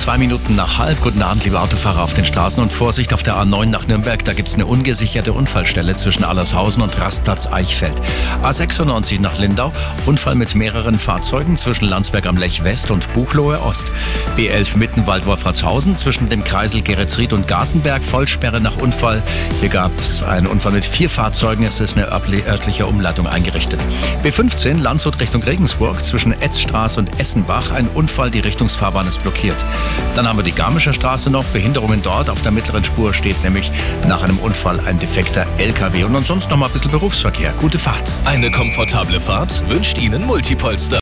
zwei Minuten nach halb. Guten Abend, liebe Autofahrer auf den Straßen und Vorsicht auf der A9 nach Nürnberg. Da gibt es eine ungesicherte Unfallstelle zwischen Allershausen und Rastplatz Eichfeld. A96 nach Lindau. Unfall mit mehreren Fahrzeugen zwischen Landsberg am Lech West und Buchloe Ost. B11 Mittenwald Wolfratshausen zwischen dem Kreisel Geretsried und Gartenberg. Vollsperre nach Unfall. Hier gab es einen Unfall mit vier Fahrzeugen. Es ist eine örtliche Umleitung eingerichtet. B15 Landshut Richtung Regensburg zwischen Etzstraße und Essenbach. Ein Unfall, die Richtungsfahrbahn ist blockiert. Dann haben wir die Garmischer Straße noch, Behinderungen dort. Auf der mittleren Spur steht nämlich nach einem Unfall ein defekter LKW. Und ansonsten noch mal ein bisschen Berufsverkehr. Gute Fahrt. Eine komfortable Fahrt wünscht Ihnen Multipolster.